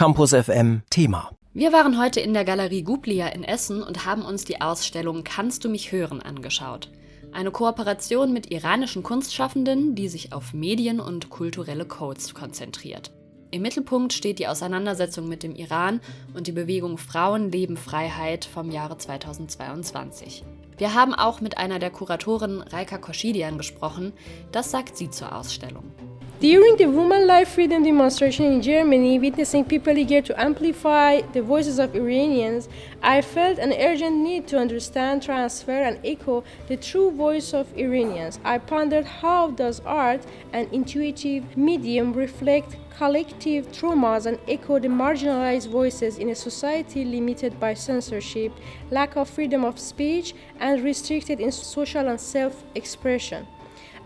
Campus FM Thema. Wir waren heute in der Galerie Gublia in Essen und haben uns die Ausstellung Kannst du mich hören angeschaut. Eine Kooperation mit iranischen Kunstschaffenden, die sich auf Medien und kulturelle Codes konzentriert. Im Mittelpunkt steht die Auseinandersetzung mit dem Iran und die Bewegung Frauen, Leben, Freiheit vom Jahre 2022. Wir haben auch mit einer der Kuratoren Reika Koschidian gesprochen. Das sagt sie zur Ausstellung. During the Women Life Freedom demonstration in Germany, witnessing people eager to amplify the voices of Iranians, I felt an urgent need to understand, transfer, and echo the true voice of Iranians. I pondered how does art, an intuitive medium, reflect collective traumas and echo the marginalized voices in a society limited by censorship, lack of freedom of speech, and restricted in social and self-expression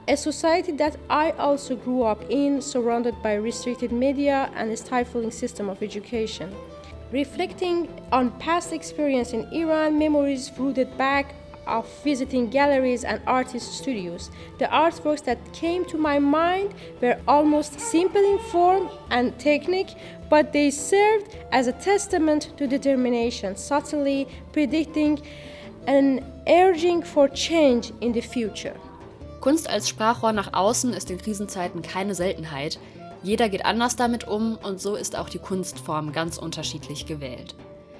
a society that I also grew up in, surrounded by restricted media and a stifling system of education. Reflecting on past experience in Iran, memories rooted back of visiting galleries and artist studios. The artworks that came to my mind were almost simple in form and technique, but they served as a testament to determination, subtly predicting and urging for change in the future. Kunst als Sprachrohr nach außen ist in Krisenzeiten keine Seltenheit. Jeder geht anders damit um und so ist auch die Kunstform ganz unterschiedlich gewählt.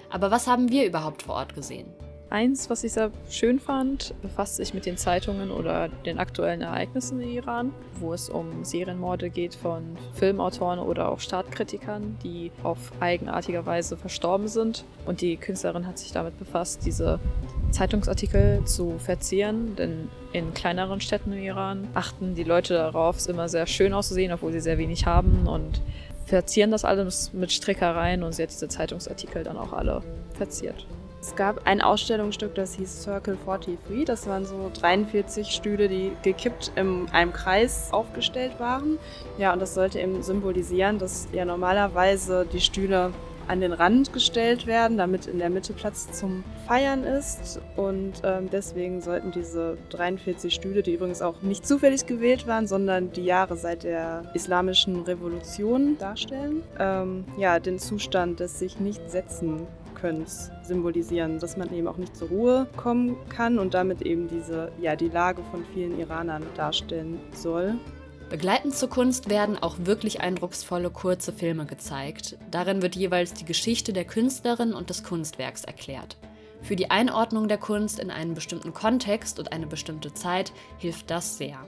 Aber was haben wir überhaupt vor Ort gesehen? Eins, was ich sehr schön fand, befasst sich mit den Zeitungen oder den aktuellen Ereignissen im Iran, wo es um Serienmorde geht von Filmautoren oder auch Staatkritikern, die auf eigenartige Weise verstorben sind. Und die Künstlerin hat sich damit befasst, diese Zeitungsartikel zu verzieren, denn in kleineren Städten im Iran achten die Leute darauf, es immer sehr schön auszusehen, obwohl sie sehr wenig haben und verzieren das alles mit Strickereien und sie hat diese Zeitungsartikel dann auch alle verziert. Es gab ein Ausstellungsstück, das hieß Circle 43. Das waren so 43 Stühle, die gekippt in einem Kreis aufgestellt waren. Ja, und das sollte eben symbolisieren, dass ja normalerweise die Stühle an den Rand gestellt werden, damit in der Mitte Platz zum Feiern ist. Und ähm, deswegen sollten diese 43 Stühle, die übrigens auch nicht zufällig gewählt waren, sondern die Jahre seit der islamischen Revolution darstellen, ähm, ja, den Zustand des sich nicht setzen Könnens symbolisieren, dass man eben auch nicht zur Ruhe kommen kann und damit eben diese, ja, die Lage von vielen Iranern darstellen soll. Begleitend zur Kunst werden auch wirklich eindrucksvolle kurze Filme gezeigt. Darin wird jeweils die Geschichte der Künstlerin und des Kunstwerks erklärt. Für die Einordnung der Kunst in einen bestimmten Kontext und eine bestimmte Zeit hilft das sehr.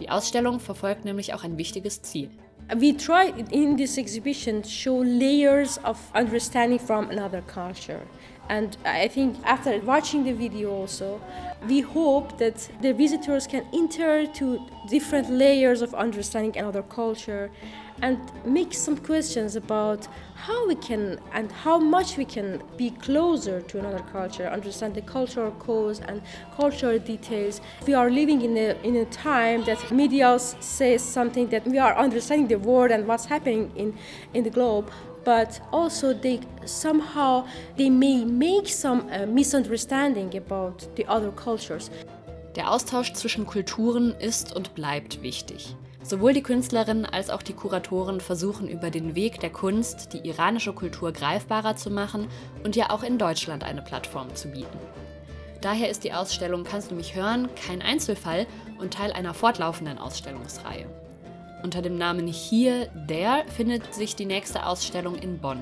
Die Ausstellung verfolgt nämlich auch ein wichtiges Ziel. We try in this exhibition to show layers of understanding from another culture. And I think after watching the video also, we hope that the visitors can enter to different layers of understanding another culture and make some questions about how we can and how much we can be closer to another culture, understand the cultural cause and cultural details. We are living in a, in a time that media says something that we are understanding the world and what's happening in, in the globe, but also they somehow they may make some uh, misunderstanding about the other cultures. Der Austausch zwischen Kulturen ist und bleibt wichtig. Sowohl die Künstlerinnen als auch die Kuratoren versuchen über den Weg der Kunst die iranische Kultur greifbarer zu machen und ja auch in Deutschland eine Plattform zu bieten. Daher ist die Ausstellung Kannst du mich hören kein Einzelfall und Teil einer fortlaufenden Ausstellungsreihe. Unter dem Namen Hier, der findet sich die nächste Ausstellung in Bonn.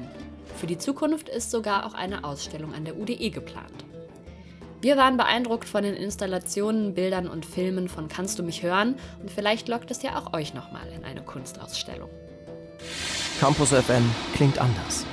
Für die Zukunft ist sogar auch eine Ausstellung an der UDE geplant. Wir waren beeindruckt von den Installationen, Bildern und Filmen von Kannst du mich hören und vielleicht lockt es ja auch euch nochmal in eine Kunstausstellung. Campus FM klingt anders.